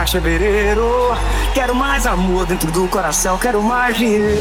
mais fevereiro. Quero mais amor dentro do coração, quero mais dinheiro.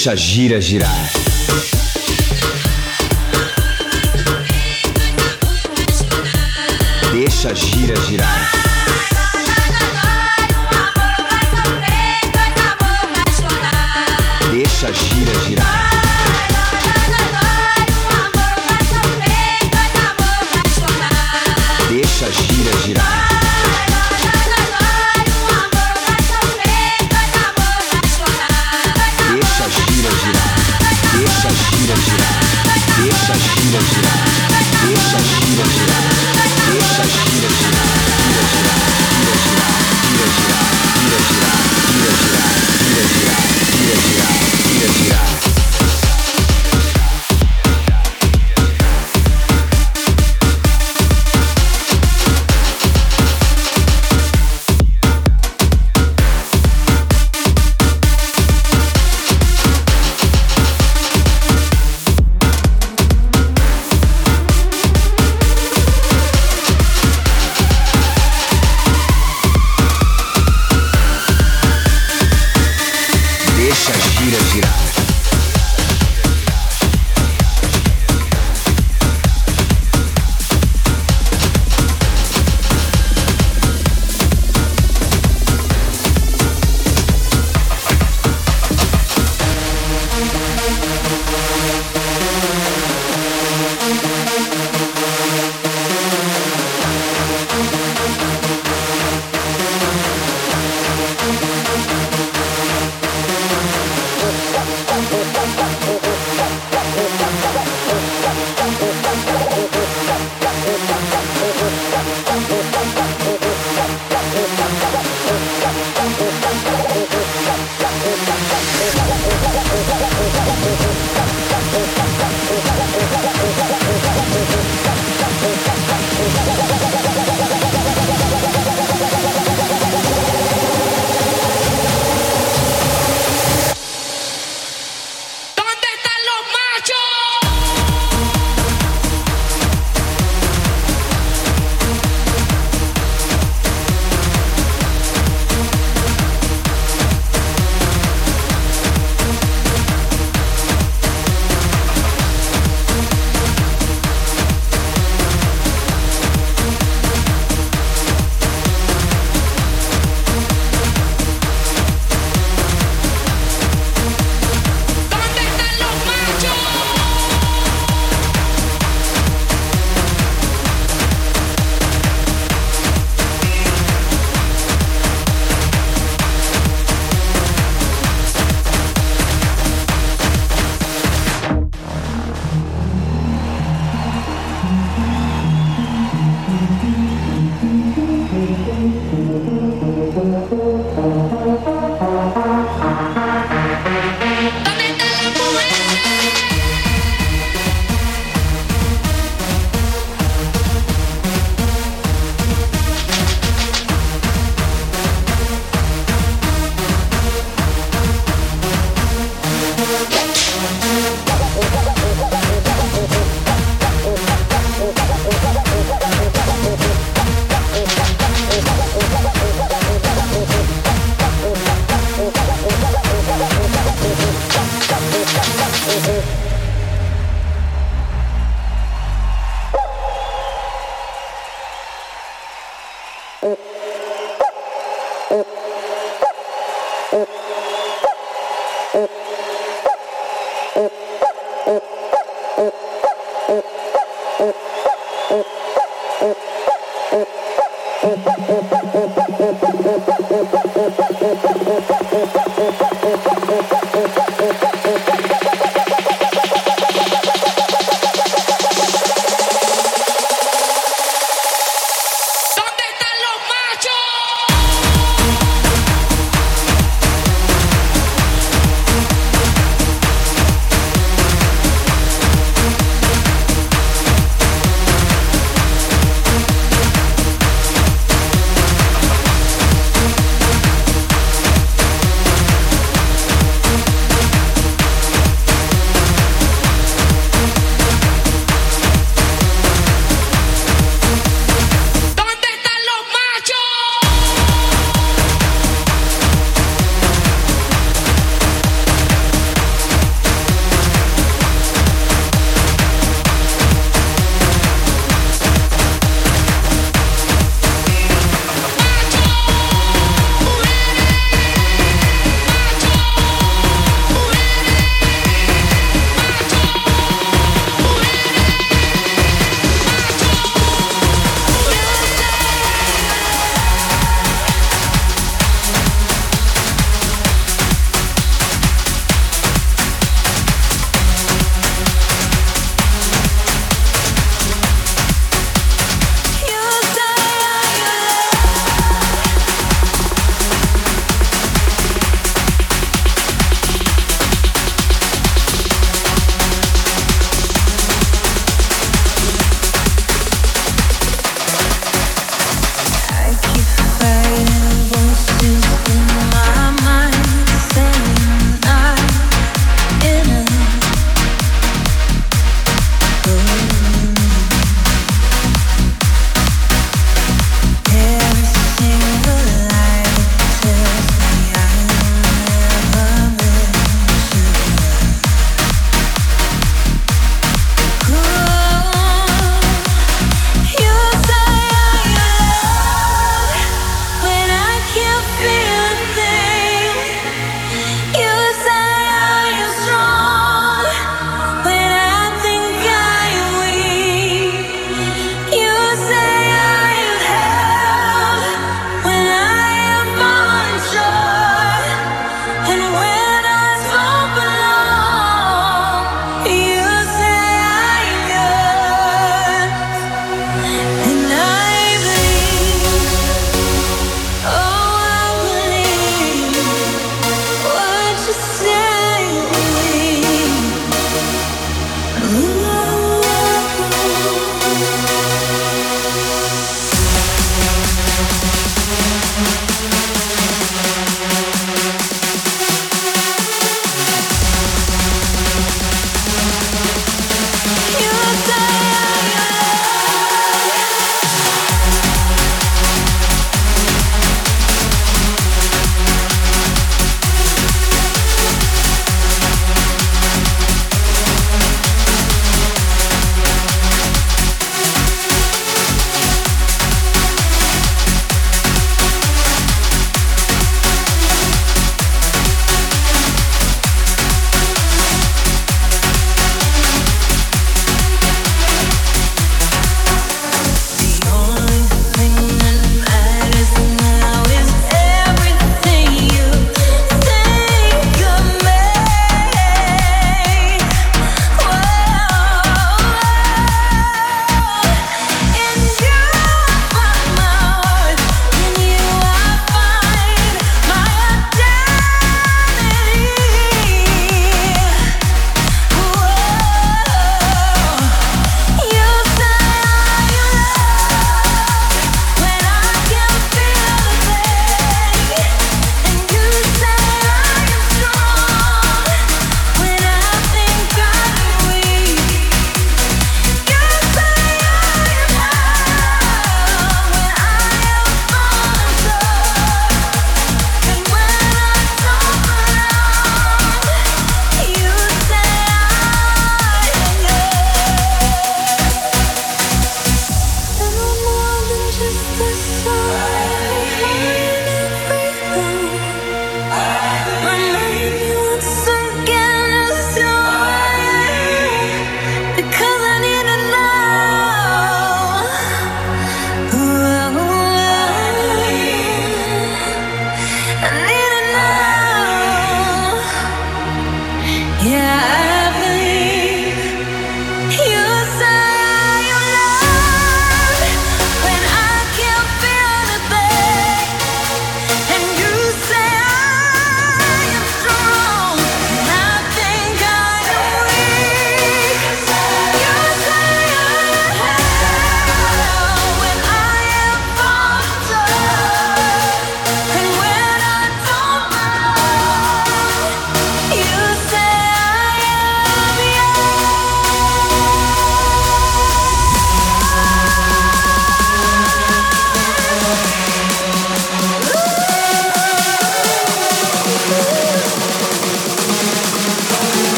Deixa gira girar.